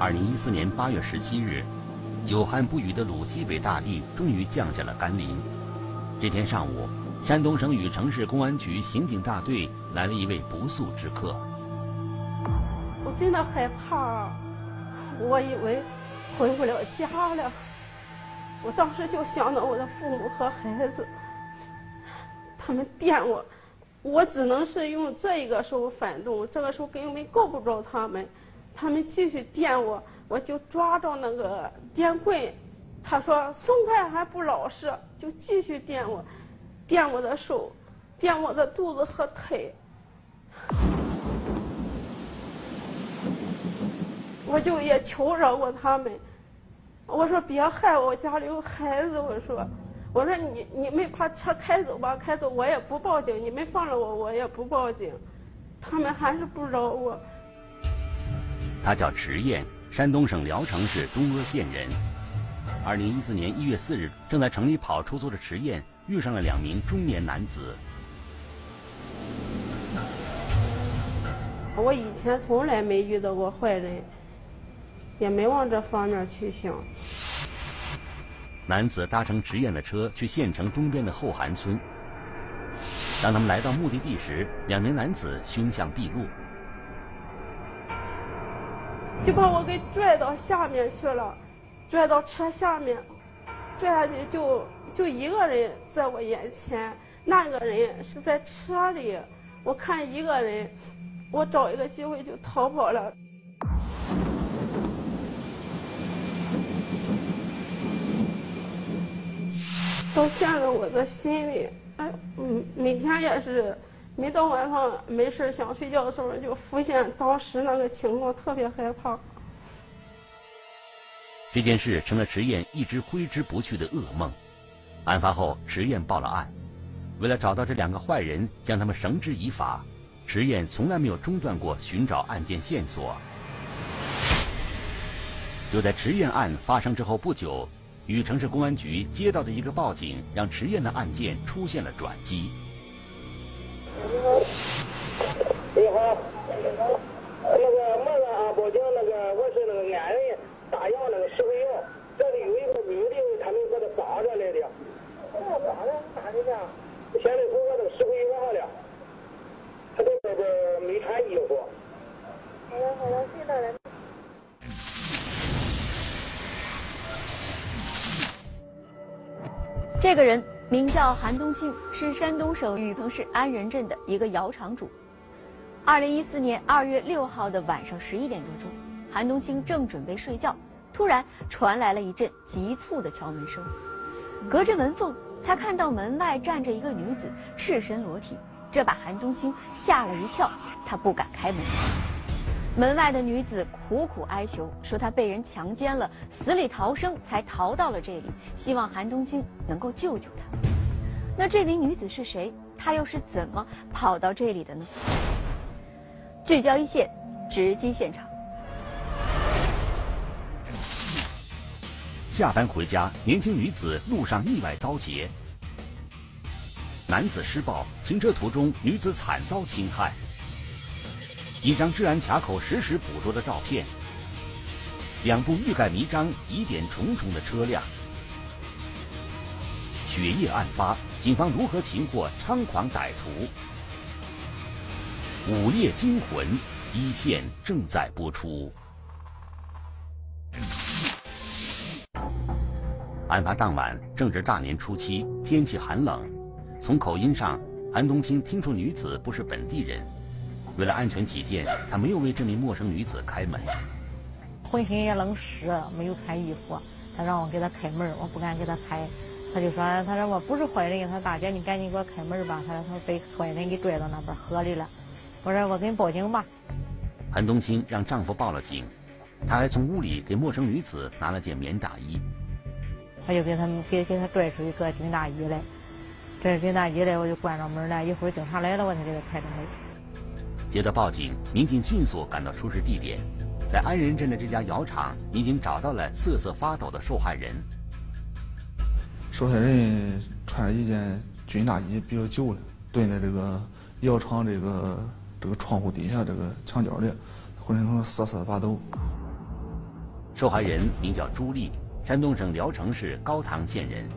二零一四年八月十七日，久旱不雨的鲁西北大地终于降下了甘霖。这天上午，山东省禹城市公安局刑警大队来了一位不速之客。我真的害怕，我以为回不了家了。我当时就想到我的父母和孩子，他们电我，我只能是用这一个时候反动，这个时候根本够不着他们，他们继续电我，我就抓着那个电棍，他说松开还不老实，就继续电我，电我的手，电我的肚子和腿，我就也求饶过他们。我说别害我，家里有孩子。我说，我说你你们把车开走吧，开走我也不报警。你们放了我，我也不报警。他们还是不饶我。他叫迟燕，山东省聊城市东阿县人。二零一四年一月四日，正在城里跑出租的迟燕遇上了两名中年男子。我以前从来没遇到过坏人。也没往这方面去想。男子搭乘迟燕的车去县城东边的后韩村。当他们来到目的地时，两名男子凶相毕露，就把我给拽到下面去了，拽到车下面，拽下去就就一个人在我眼前，那个人是在车里。我看一个人，我找一个机会就逃跑了。到现在，我的心里，哎，嗯，每天也是，每到晚上没事想睡觉的时候，就浮现当时那个情况，特别害怕。这件事成了迟燕一直挥之不去的噩梦。案发后，迟燕报了案。为了找到这两个坏人，将他们绳之以法，迟燕从来没有中断过寻找案件线索。就在迟燕案发生之后不久。禹城市公安局接到的一个报警，让迟燕的案件出现了转机。你好，你好，那个马上啊，报警，那个我是那个安仁大洋那个石灰窑，这里有一个女的，他们搁这绑着来的。哦，绑着哪里的？现在从我那个石灰窑上了，他在这边没穿衣服。好了好了，谁来了？这个人名叫韩东兴，是山东省禹城市安仁镇的一个窑厂主。二零一四年二月六号的晚上十一点多钟，韩东兴正准备睡觉，突然传来了一阵急促的敲门声。隔着门缝，他看到门外站着一个女子，赤身裸体，这把韩东兴吓了一跳，他不敢开门。门外的女子苦苦哀求，说她被人强奸了，死里逃生才逃到了这里，希望韩东青能够救救她。那这名女子是谁？她又是怎么跑到这里的呢？聚焦一线，直击现场。下班回家，年轻女子路上意外遭劫，男子施暴，行车途中女子惨遭侵害。一张治安卡口实时捕捉的照片，两部欲盖弥彰、疑点重重的车辆，血夜案发，警方如何擒获猖狂歹徒？午夜惊魂，一线正在播出。案发当晚正值大年初七，天气寒冷。从口音上，韩冬青听出女子不是本地人。为了安全起见，他没有为这名陌生女子开门。浑身也冷湿，没有穿衣服，他让我给他开门，我不敢给他开。他就说：“他说我不是坏人，他说大姐你赶紧给我开门吧。”他说他被坏人给拽到那边河里了。我说我给你报警吧。韩冬青让丈夫报了警，他还从屋里给陌生女子拿了件棉大衣。他就给他们给给他拽出一个军大衣来，这军大衣来我就关上门了。一会儿警察来了，我才给他开的门。接到报警，民警迅速赶到出事地点，在安仁镇的这家窑厂，民警找到了瑟瑟发抖的受害人。受害人穿着一件军大衣，比较旧了，蹲在这个窑厂这个这个窗户底下这个墙角里，浑身都瑟瑟发抖。受害人名叫朱丽，山东省聊城市高唐县人。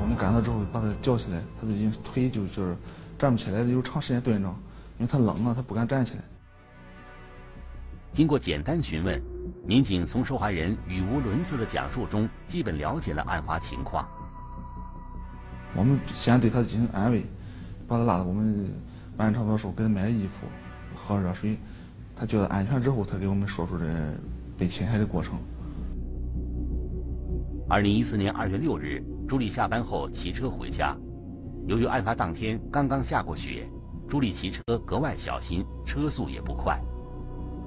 我们赶到之后把他叫起来，他就已经腿就就是站不起来，有长时间蹲着，因为他冷啊，他不敢站起来。经过简单询问，民警从受害人语无伦次的讲述中，基本了解了案发情况。我们先对他进行安慰，把他拉到我们办案场所时候，给他买衣服、喝热水。他觉得安全之后，才给我们说出这被侵害的过程。二零一四年二月六日，朱莉下班后骑车回家，由于案发当天刚刚下过雪，朱莉骑车格外小心，车速也不快。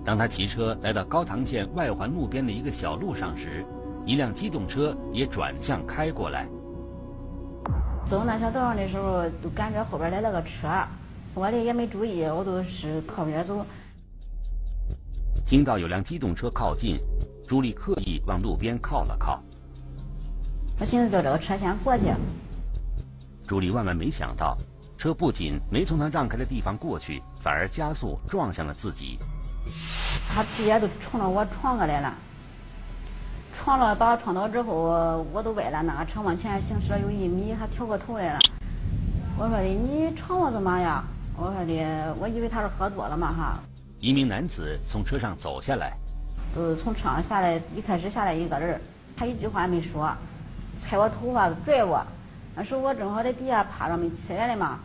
当他骑车来到高唐县外环路边的一个小路上时，一辆机动车也转向开过来。走那小道上的时候，都感觉后边来了个车，我的也没注意，我都是靠边走。听到有辆机动车靠近，朱莉刻意往路边靠了靠。我寻思叫这个车先过去。朱莉万万没想到，车不仅没从他让开的地方过去，反而加速撞向了自己。他直接就冲着我撞过来了，撞了把我撞倒之后，我都歪了，那个车往前行驶了有一米，还调过头来了。我说的你撞我干嘛呀？我说的我以为他是喝多了嘛哈。一名男子从车上走下来，就是从车上下来，一开始下来一个人，他一句话没说，踩我头发拽我，那时候我正好在底下趴着没起来的嘛，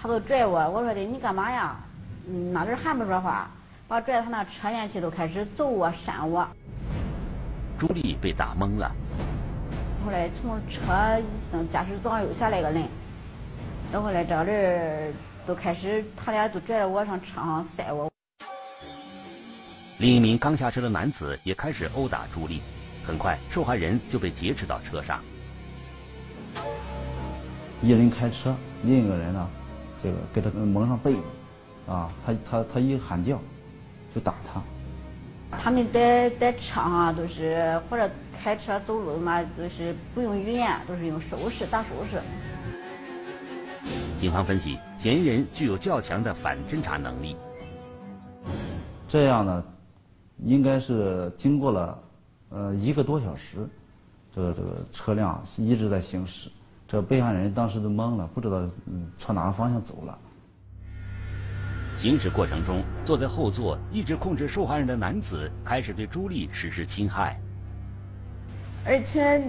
他都拽我，我说的你干嘛呀？嗯，那人还不说话。把拽他那车间去，都开始揍我、扇我。朱莉被打懵了。后来从车驾驶座上又下来一个人，然后来这个人都开始，他俩都拽着我上车上塞我。另一名刚下车的男子也开始殴打朱莉，很快受害人就被劫持到车上。一人开车，另一个人呢，这个给他蒙上被子，啊，他他他一喊叫。就打他。他们在在车上都是或者开车走路嘛，都是不用语言，都是用手势打手势。警方分析，嫌疑人具有较强的反侦查能力。这样呢，应该是经过了呃一个多小时，这个这个车辆一直在行驶，这被害人当时都懵了，不知道嗯朝哪个方向走了。行驶过程中，坐在后座一直控制受害人的男子开始对朱莉实施侵害，而且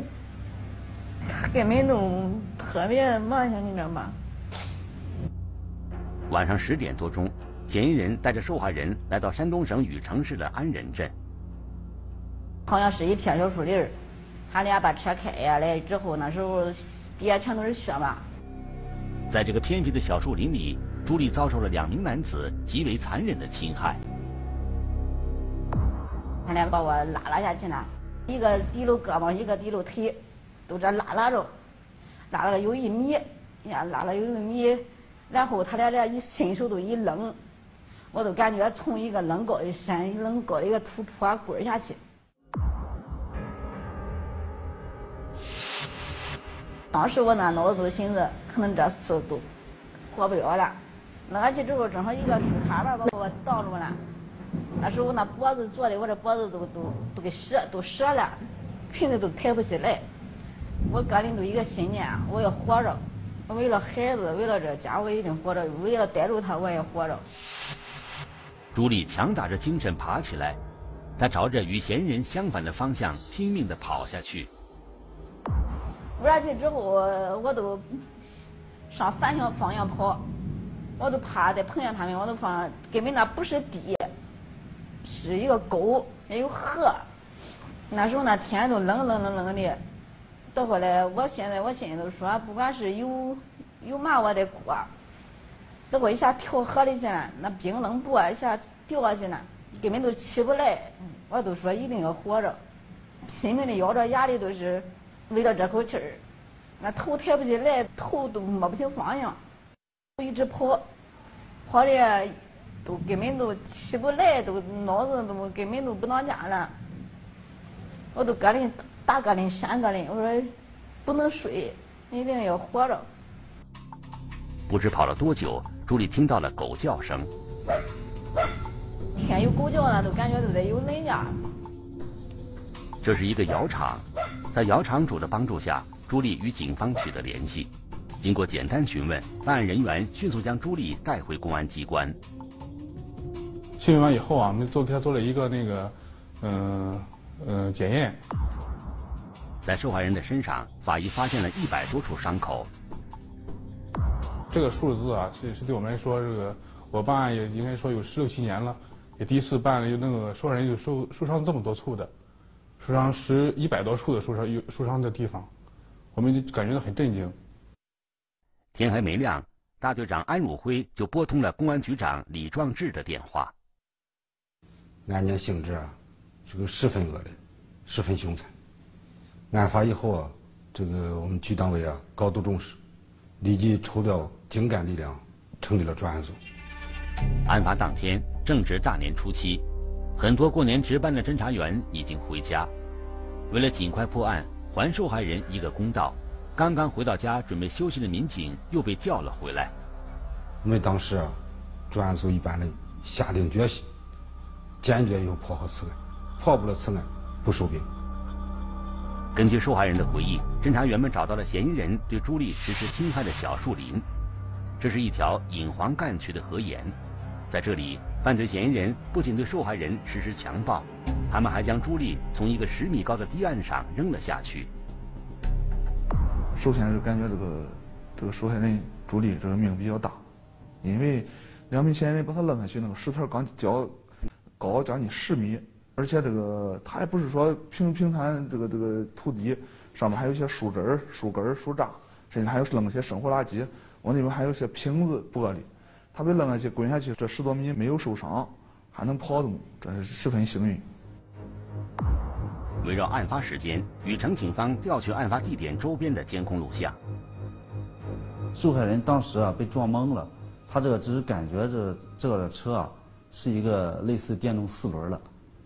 他根本都特别蛮横，你知道吗？晚上十点多钟，嫌疑人带着受害人来到山东省禹城市的安仁镇，好像是一片小树林他俩把车开下来之后，那时候底下全都是雪嘛。在这个偏僻的小树林里。朱莉遭受了两名男子极为残忍的侵害。他俩把我拉拉下去了，一个提溜胳膊，一个提溜腿，都这拉拉着，拉了有一米，呀，拉了有一米。然后他俩这一伸手都一扔，我都感觉从一个扔高的山扔高的一个土坡滚下去。当时我那脑子都寻思，可能这次都活不了了。拿下去之后，正好一个树杈吧，把我挡住了。那时候我那脖子坐的，我这脖子都都都给折都折了，裙子都抬不起来。我个人都一个信念，我要活着。为了孩子，为了这家，我一定活着。为了逮住他，我也活着。朱莉强打着精神爬起来，她朝着与嫌疑人相反的方向拼命地跑下去。跑下去之后，我都上反向方向跑。我都怕再碰见他们，我都放根本那不是地，是一个沟，也有河。那时候那天都冷冷冷冷的。到后来，我现在我心里都说，不管是有有嘛我得过。等我一下跳河里去了，那冰冷不一下掉下去了，根本都起不来。我都说一定要活着，拼命的咬着牙的都是为了这口气儿。那头抬不起来，头都摸不清方向。一直跑，跑的都根本都起不来，都脑子都根本都不当家了。我都搁人打搁人闪搁人，我说不能睡，一定要活着。不知跑了多久，朱莉听到了狗叫声。天有狗叫了，都感觉都得有人家。这是一个窑厂，在姚厂主的帮助下，朱莉与警方取得联系。经过简单询问，办案人员迅速将朱莉带回公安机关。询问完以后啊，我们做给他做了一个那个，嗯嗯检验。在受害人的身上，法医发现了一百多处伤口。这个数字啊，是是对我们来说，这个我办案也应该说有十六七年了，也第一次办了有那个受害人有受受伤这么多处的，受伤十一百多处的受伤有受伤的地方，我们感觉到很震惊。天还没亮，大队长安汝辉就拨通了公安局长李壮志的电话。案件性质啊，这个十分恶劣，十分凶残。案发以后啊，这个我们局党委啊高度重视，立即抽调精干力量，成立了专案组。案发当天正值大年初七，很多过年值班的侦查员已经回家。为了尽快破案，还受害人一个公道，刚刚回到家准备休息的民警又被叫了回来。我们当时啊，专案组一班人下定决心。坚决要破获此案，破不了此案不收兵。根据受害人的回忆，侦查员们找到了嫌疑人对朱莉实施侵害的小树林，这是一条引黄干渠的河沿，在这里，犯罪嫌疑人不仅对受害人实施强暴，他们还将朱莉从一个十米高的堤岸上扔了下去。首先就感觉这个这个受害人朱莉这个命比较大，因为两名嫌疑人把她扔下去，那个石头刚交。高将近十米，而且这个它也不是说平平坦这个这个土地，上面还有一些树枝、树根、树杈，甚至还有扔一些生活垃圾。往里面还有一些瓶子、玻璃。他被扔下去、滚下去，这十多米没有受伤，还能跑动，这是十分幸运。围绕案发时间，禹城警方调取案发地点周边的监控录像。受害人当时啊被撞懵了，他这个只是感觉这这个车啊。是一个类似电动四轮的，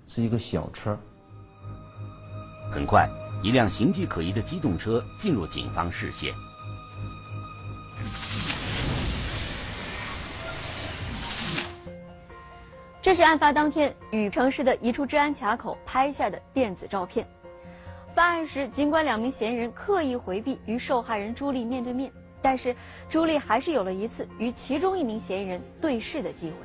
是一个小车。很快，一辆形迹可疑的机动车进入警方视线。这是案发当天禹城市的一处治安卡口拍下的电子照片。犯案时，尽管两名嫌疑人刻意回避与受害人朱莉面对面，但是朱莉还是有了一次与其中一名嫌疑人对视的机会。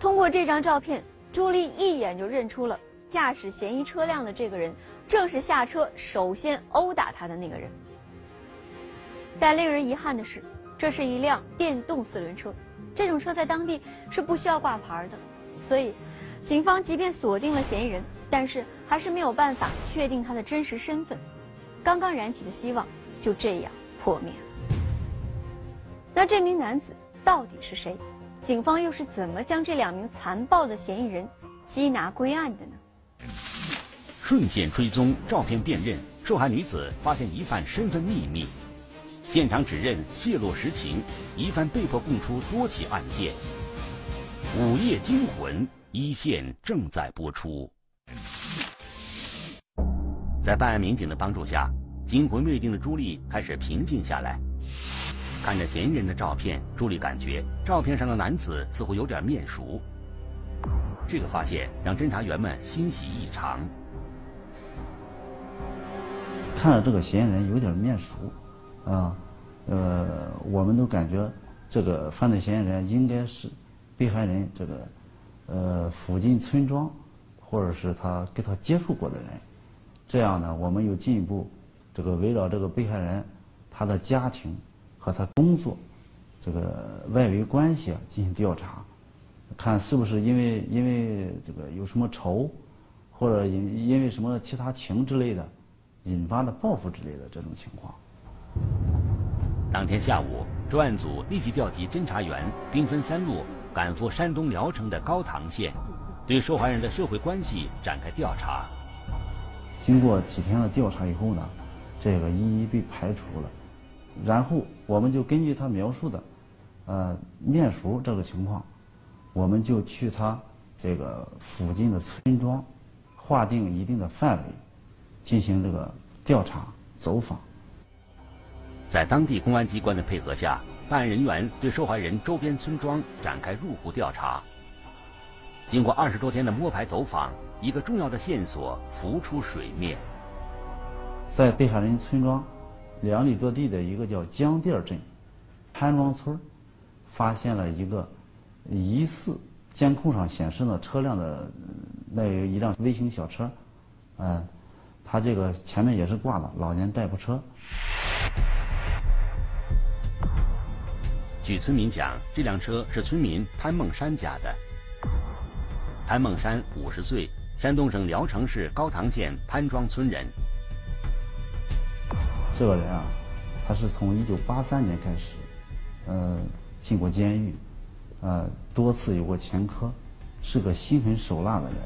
通过这张照片，朱莉一眼就认出了驾驶嫌疑车辆的这个人，正是下车首先殴打她的那个人。但令人遗憾的是，这是一辆电动四轮车，这种车在当地是不需要挂牌的，所以，警方即便锁定了嫌疑人，但是还是没有办法确定他的真实身份。刚刚燃起的希望就这样破灭了。那这名男子到底是谁？警方又是怎么将这两名残暴的嫌疑人缉拿归案的呢？瞬间追踪，照片辨认，受害女子发现疑犯身份秘密，现场指认泄露实情，疑犯被迫供出多起案件。午夜惊魂一线正在播出。在办案民警的帮助下，惊魂未定的朱莉开始平静下来。看着嫌疑人的照片，朱莉感觉照片上的男子似乎有点面熟。这个发现让侦查员们欣喜异常。看着这个嫌疑人有点面熟，啊，呃，我们都感觉这个犯罪嫌疑人应该是被害人这个呃附近村庄，或者是他跟他接触过的人。这样呢，我们又进一步这个围绕这个被害人他的家庭。和他工作，这个外围关系啊进行调查，看是不是因为因为这个有什么仇，或者因因为什么其他情之类的，引发的报复之类的这种情况。当天下午，专案组立即调集侦查员，兵分三路赶赴山东聊城的高唐县，对受害人的社会关系展开调查。经过几天的调查以后呢，这个一一被排除了。然后我们就根据他描述的，呃，面熟这个情况，我们就去他这个附近的村庄，划定一定的范围，进行这个调查走访。在当地公安机关的配合下，办案人员对受害人周边村庄展开入户调查。经过二十多天的摸排走访，一个重要的线索浮出水面。在被害人村庄两里多地的一个叫江店镇潘庄村，发现了一个疑似监控上显示的车辆的那一辆微型小车，嗯，它这个前面也是挂的老年代步车。据村民讲，这辆车是村民潘梦山家的。潘梦山五十岁，山东省聊城市高唐县潘庄村人。这个人啊，他是从一九八三年开始，呃，进过监狱，呃，多次有过前科，是个心狠手辣的人。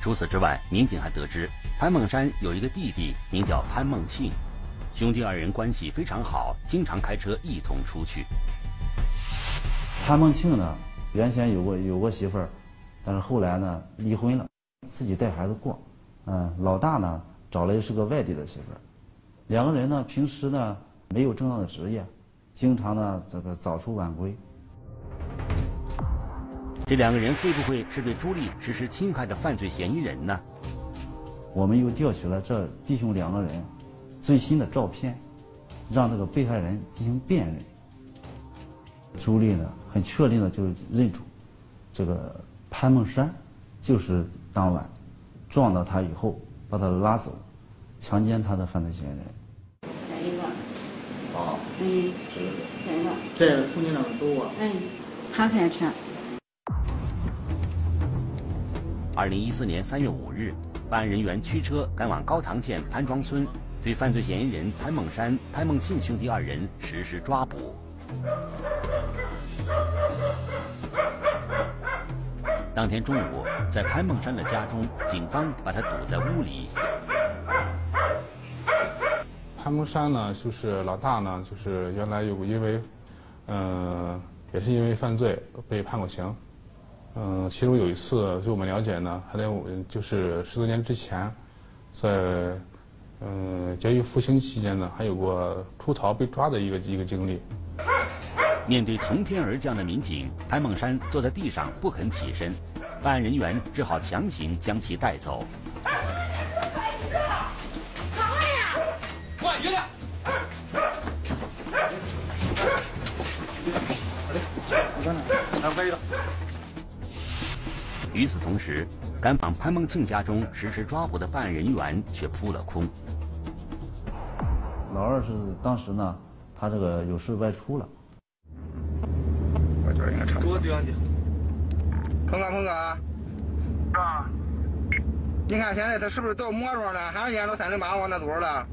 除此之外，民警还得知，潘梦山有一个弟弟，名叫潘梦庆。兄弟二人关系非常好，经常开车一同出去。潘梦庆呢，原先有过有过媳妇儿，但是后来呢离婚了，自己带孩子过。嗯，老大呢找了是个外地的媳妇儿，两个人呢平时呢没有正当的职业，经常呢这个早出晚归。这两个人会不会是对朱莉实施侵害的犯罪嫌疑人呢？我们又调取了这弟兄两个人。最新的照片，让这个被害人进行辨认。朱莉呢，很确定的就认出，这个潘梦山就是当晚撞到他以后把他拉走、强奸他的犯罪嫌疑人。这一个。哦。嗯。这个。这个。这是从你那边走啊？嗯，他开车。二零一四年三月五日，办案人员驱车赶往高唐县潘庄村。对犯罪嫌疑人潘梦山、潘梦庆兄弟二人实施抓捕。当天中午，在潘梦山的家中，警方把他堵在屋里。潘梦山呢，就是老大呢，就是原来有因为，嗯，也是因为犯罪被判过刑。嗯，其中有一次，据我们了解呢，还在就是十多年之前，在。嗯，监狱服刑期间呢，还有过出逃被抓的一个一个经历。面对从天而降的民警，潘梦山坐在地上不肯起身，办案人员只好强行将其带走。快月亮！与此同时，赶往潘梦庆家中实施抓捕的办案人员却扑了空。老二是当时呢，他这个有事外出了。我觉得应该差不多。多点的。鹏哥，鹏哥。啊。你看现在他是不是到末庄了，还是沿着三零八往那走了？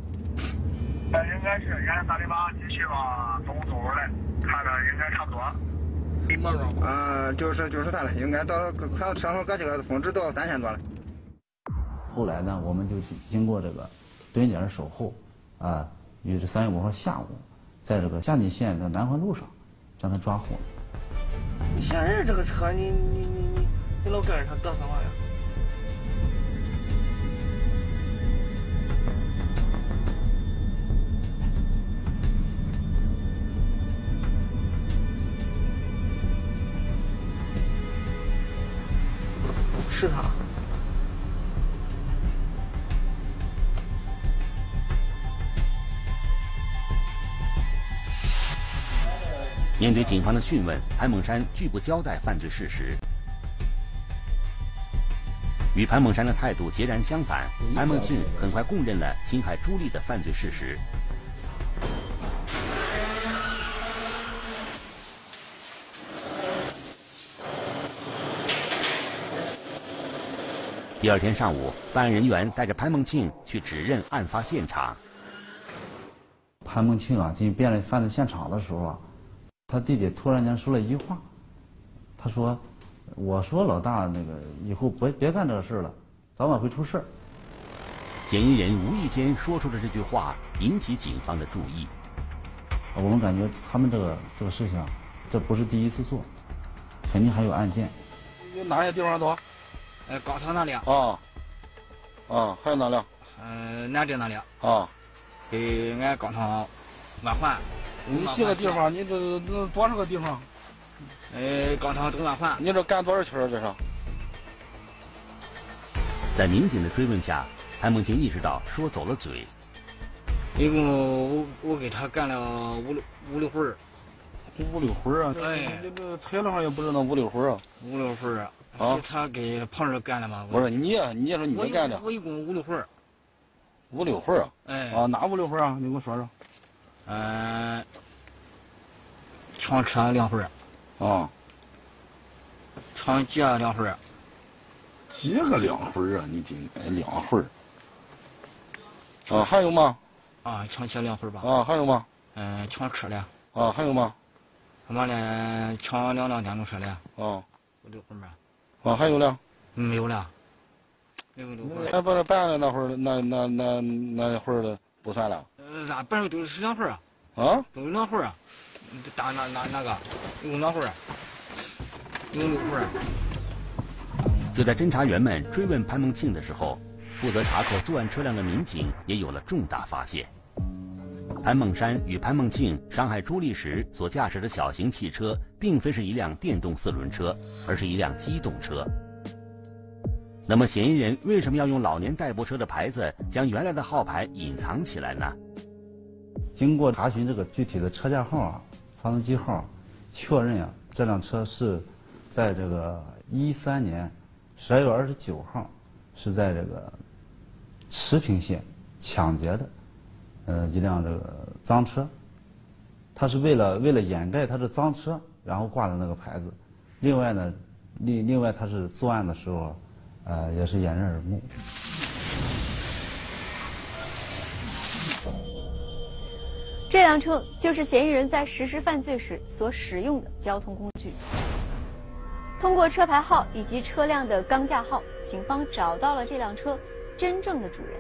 那应该是沿着三零八继续往东走来，看着应该差不多。末庄。啊，就是就是他了，应该到看上头搁几个峰值到三千多了。后来呢，我们就经过这个蹲点守候，啊。于是三月五号下午，在这个夏津县的南环路上，将他抓获。嫌疑人这个车，你你你你你老跟着他嘚瑟嘛呀？面对警方的讯问，潘孟山拒不交代犯罪事实。与潘孟山的态度截然相反，潘孟庆很快供认了侵害朱莉的犯罪事实。第二天上午，办案人员带着潘孟庆去指认案发现场。潘孟庆啊，进辨认犯罪现场的时候啊。他弟弟突然间说了一句话，他说：“我说老大，那个以后别别干这个事了，早晚会出事儿。”嫌疑人无意间说出的这句话引起警方的注意。我们感觉他们这个这个事情，这不是第一次做，肯定还有案件。有哪些地方多？呃，高唐那里。啊。啊，还有哪里？呃，南镇那里。啊。给俺高唐万环。你几个地方？你这这多少个地方？呃，高唐东万环。你这干多少圈这是？在民警的追问下，韩梦清意识到说走了嘴。一共我我给他干了五六五六回儿。五六回儿啊！哎，那个材料上也不是那五六回儿啊。五六回啊！啊，是他给旁人干的吗？不是你，你也说你干的。我一共五六回儿五六回儿啊！哎。啊，哪五六回儿啊？你给我说说。嗯，抢车两回啊。抢劫两回几个两回啊？你这两回啊，还有吗？啊，抢车两回吧。啊，还有吗？嗯，抢车嘞。啊，还有吗？他妈的，抢两辆电动车嘞。啊，五六回嘛。啊，还有嘞？没有了。六六回。还把这办了那会儿，那那那那会儿的不算了。呃，那本来都是两回啊。啊？都是两回啊。打那那那个，一共两回有六回就在侦查员们追问潘梦庆的时候，负责查扣作案车辆的民警也有了重大发现。潘梦山与潘梦庆伤害朱丽时所驾驶的小型汽车，并非是一辆电动四轮车，而是一辆机动车。那么，嫌疑人为什么要用老年代步车的牌子将原来的号牌隐藏起来呢？经过查询这个具体的车架号啊、发动机号，确认啊，这辆车是在这个一三年十二月二十九号是在这个持平县抢劫的，呃，一辆这个赃车。他是为了为了掩盖他是赃车，然后挂的那个牌子。另外呢，另另外他是作案的时候，呃，也是掩人耳目。这辆车就是嫌疑人在实施犯罪时所使用的交通工具。通过车牌号以及车辆的钢架号，警方找到了这辆车真正的主人。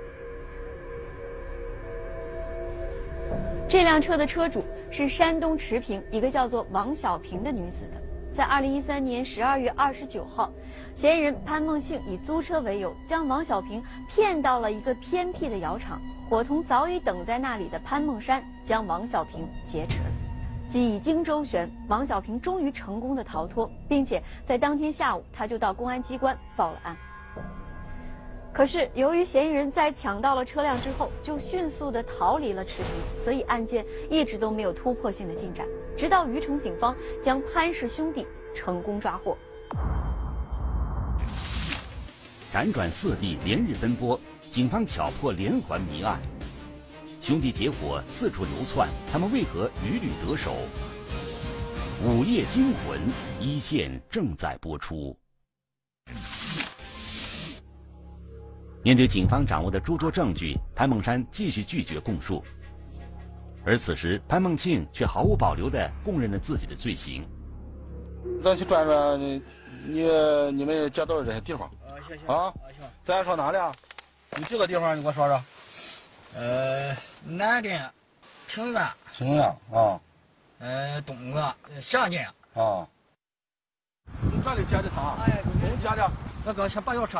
这辆车的车主是山东持平一个叫做王小平的女子的。在二零一三年十二月二十九号，嫌疑人潘梦庆以租车为由，将王小平骗到了一个偏僻的窑厂，伙同早已等在那里的潘梦山，将王小平劫持。几经周旋，王小平终于成功的逃脱，并且在当天下午，他就到公安机关报了案。可是，由于嫌疑人在抢到了车辆之后，就迅速的逃离了池平，所以案件一直都没有突破性的进展。直到虞城警方将潘氏兄弟成功抓获。辗转四地，连日奔波，警方巧破连环谜案。兄弟结伙四处流窜，他们为何屡屡得手？午夜惊魂，一线正在播出。面对警方掌握的诸多证据，潘梦山继续拒绝供述。而此时，潘梦庆却毫无保留地供认了自己的罪行。咱去转转，你你你们接到的这些地方啊，行行啊，咱说哪里啊？有几个地方你给我说说。呃，南镇、平原、平原啊，呃，东个、祥镇啊。你这里接的啥？哎，你接的？那个先把钥匙，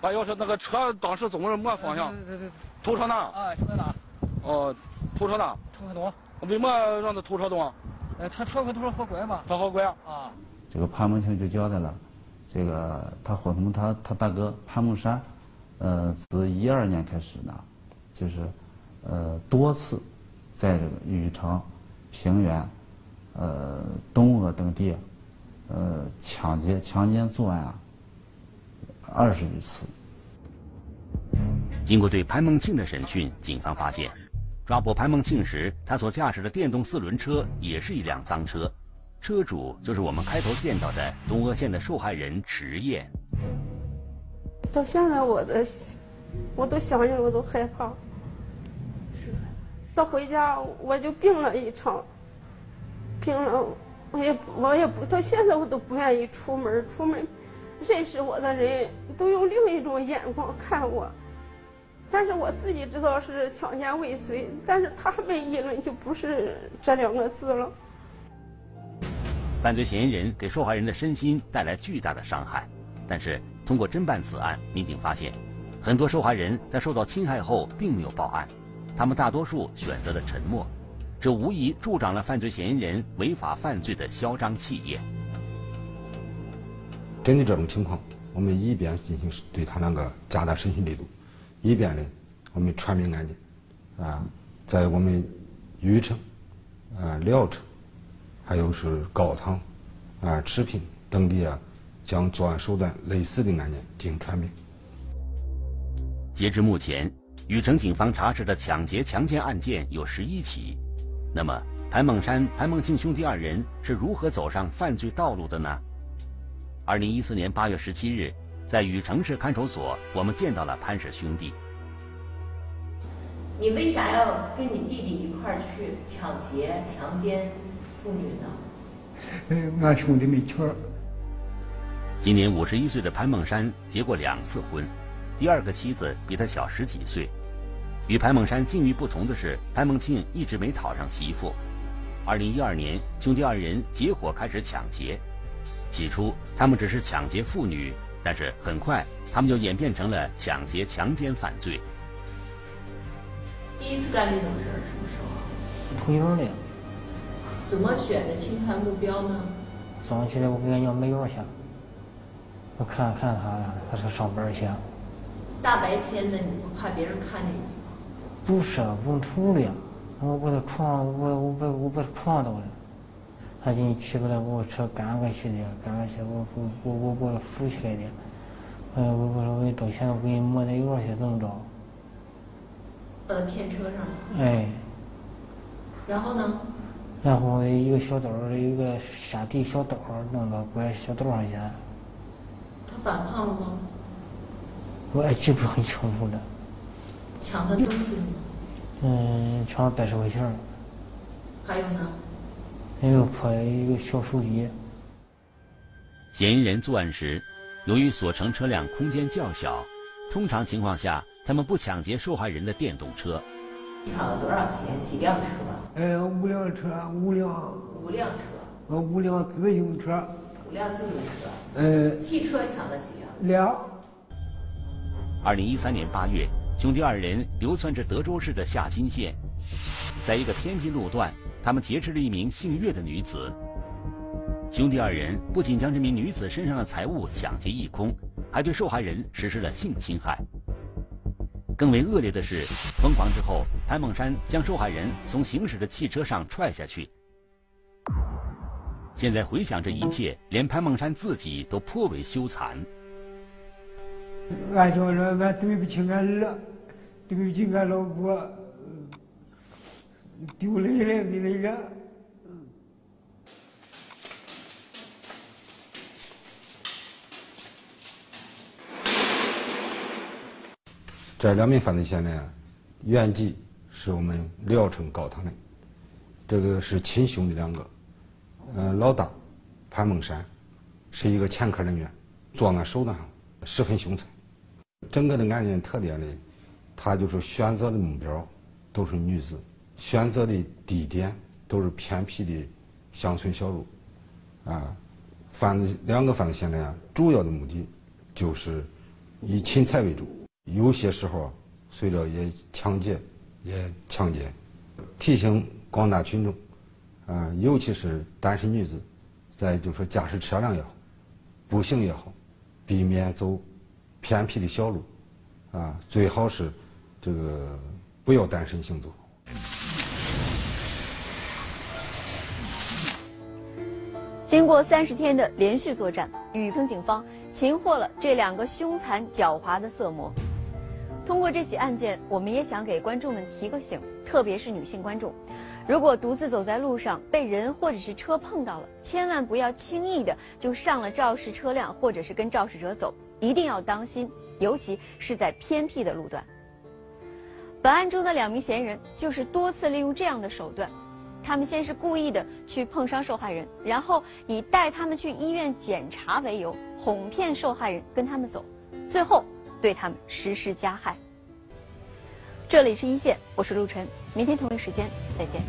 把钥匙那个车当时总是没方向，对对对，偷车呢？啊，偷哪？哦，偷车呢？偷很多。为嘛让他偷车东啊？呃，他偷个偷好拐嘛。他好拐啊。这个潘梦庆就交代了，这个他伙同他他大哥潘梦山，呃，自一二年开始呢，就是呃多次在这个禹城、平原、呃东阿等地，呃抢劫、强奸作案啊二十余次。经过对潘梦庆的审讯，警方发现，抓捕潘梦庆时，他所驾驶的电动四轮车也是一辆赃车，车主就是我们开头见到的东阿县的受害人迟燕。到现在我的，我都想想我都害怕。到回家我就病了一场，病了，我也我也不到现在我都不愿意出门，出门认识我的人都用另一种眼光看我。但是我自己知道是强奸未遂，但是他们议论就不是这两个字了。犯罪嫌疑人给受害人的身心带来巨大的伤害，但是通过侦办此案，民警发现，很多受害人在受到侵害后并没有报案，他们大多数选择了沉默，这无疑助长了犯罪嫌疑人违法犯罪的嚣张气焰。针对这种情况，我们一边进行对他那个加大审讯力度，一边呢，我们传名案件，啊，在我们禹城、啊聊城，还有是高唐、啊赤平等地啊，将作案手段类似的案件进行传名。截至目前，禹城警方查实的抢劫、强奸案件有十一起。那么，潘梦山、潘梦庆兄弟二人是如何走上犯罪道路的呢？二零一四年八月十七日，在禹城市看守所，我们见到了潘氏兄弟。你为啥要跟你弟弟一块儿去抢劫、强奸妇女呢？嗯，俺兄弟没钱。今年五十一岁的潘梦山结过两次婚，第二个妻子比他小十几岁。与潘梦山境遇不同的是，潘梦庆一直没讨上媳妇。二零一二年，兄弟二人结伙开始抢劫。起初，他们只是抢劫妇女，但是很快，他们就演变成了抢劫、强奸犯罪。第一次干这种事儿什么时候？同样的。怎么选的侵犯目标呢？早上起来我跟俺娘买药去，我看看他，他说上班去。大白天的，你不怕别人看见你吗？不是，问土的，我把他撞，我我把我把他撞到了。他进去起不来把，我车赶过去的，赶过去我我我我把他扶起来的。呃，我我说我到现在我给你抹点药去，怎么着？把他骗车上了。哎。然后呢？然后一个小刀，一个下地小刀，弄到拐小道上去。他反抗了吗？我也记不是很清楚了。抢他东西吗？嗯，抢了百十块钱。还有呢？还有破一个小手机。嫌疑人作案时，由于所乘车辆空间较小，通常情况下，他们不抢劫受害人的电动车。抢了多少钱？几辆车？呃，五辆车，五辆。五辆车。呃，五辆自行车。五辆自行车。呃。汽车抢了几辆？两。二零一三年八月，兄弟二人流窜至德州市的夏津县，在一个偏僻路段，他们劫持了一名姓岳的女子。兄弟二人不仅将这名女子身上的财物抢劫一空，还对受害人实施了性侵害。更为恶劣的是，疯狂之后，潘梦山将受害人从行驶的汽车上踹下去。现在回想这一切，连潘梦山自己都颇为羞惭。俺说了，俺对不起俺儿，对不起俺老婆，丢脸了，给那个。这两名犯罪嫌疑人，原籍是我们聊城高唐的，这个是亲兄弟两个。呃，老大潘梦山是一个前科人员，作案手段十分凶残。整个的案件特点呢，他就是选择的目标都是女子，选择的地点都是偏僻的乡村小路，啊，犯两个犯罪嫌疑人主要的目的就是以侵财为主。有些时候，随着也抢劫，也强奸。提醒广大群众，啊，尤其是单身女子，在就说驾驶车辆也好，步行也好，避免走偏僻的小路，啊，最好是这个不要单身行走。经过三十天的连续作战，禹城警方擒获了这两个凶残狡猾的色魔。通过这起案件，我们也想给观众们提个醒，特别是女性观众，如果独自走在路上被人或者是车碰到了，千万不要轻易的就上了肇事车辆或者是跟肇事者走，一定要当心，尤其是在偏僻的路段。本案中的两名嫌疑人就是多次利用这样的手段，他们先是故意的去碰伤受害人，然后以带他们去医院检查为由，哄骗受害人跟他们走，最后。对他们实施加害。这里是一线，我是陆晨，明天同一时间再见。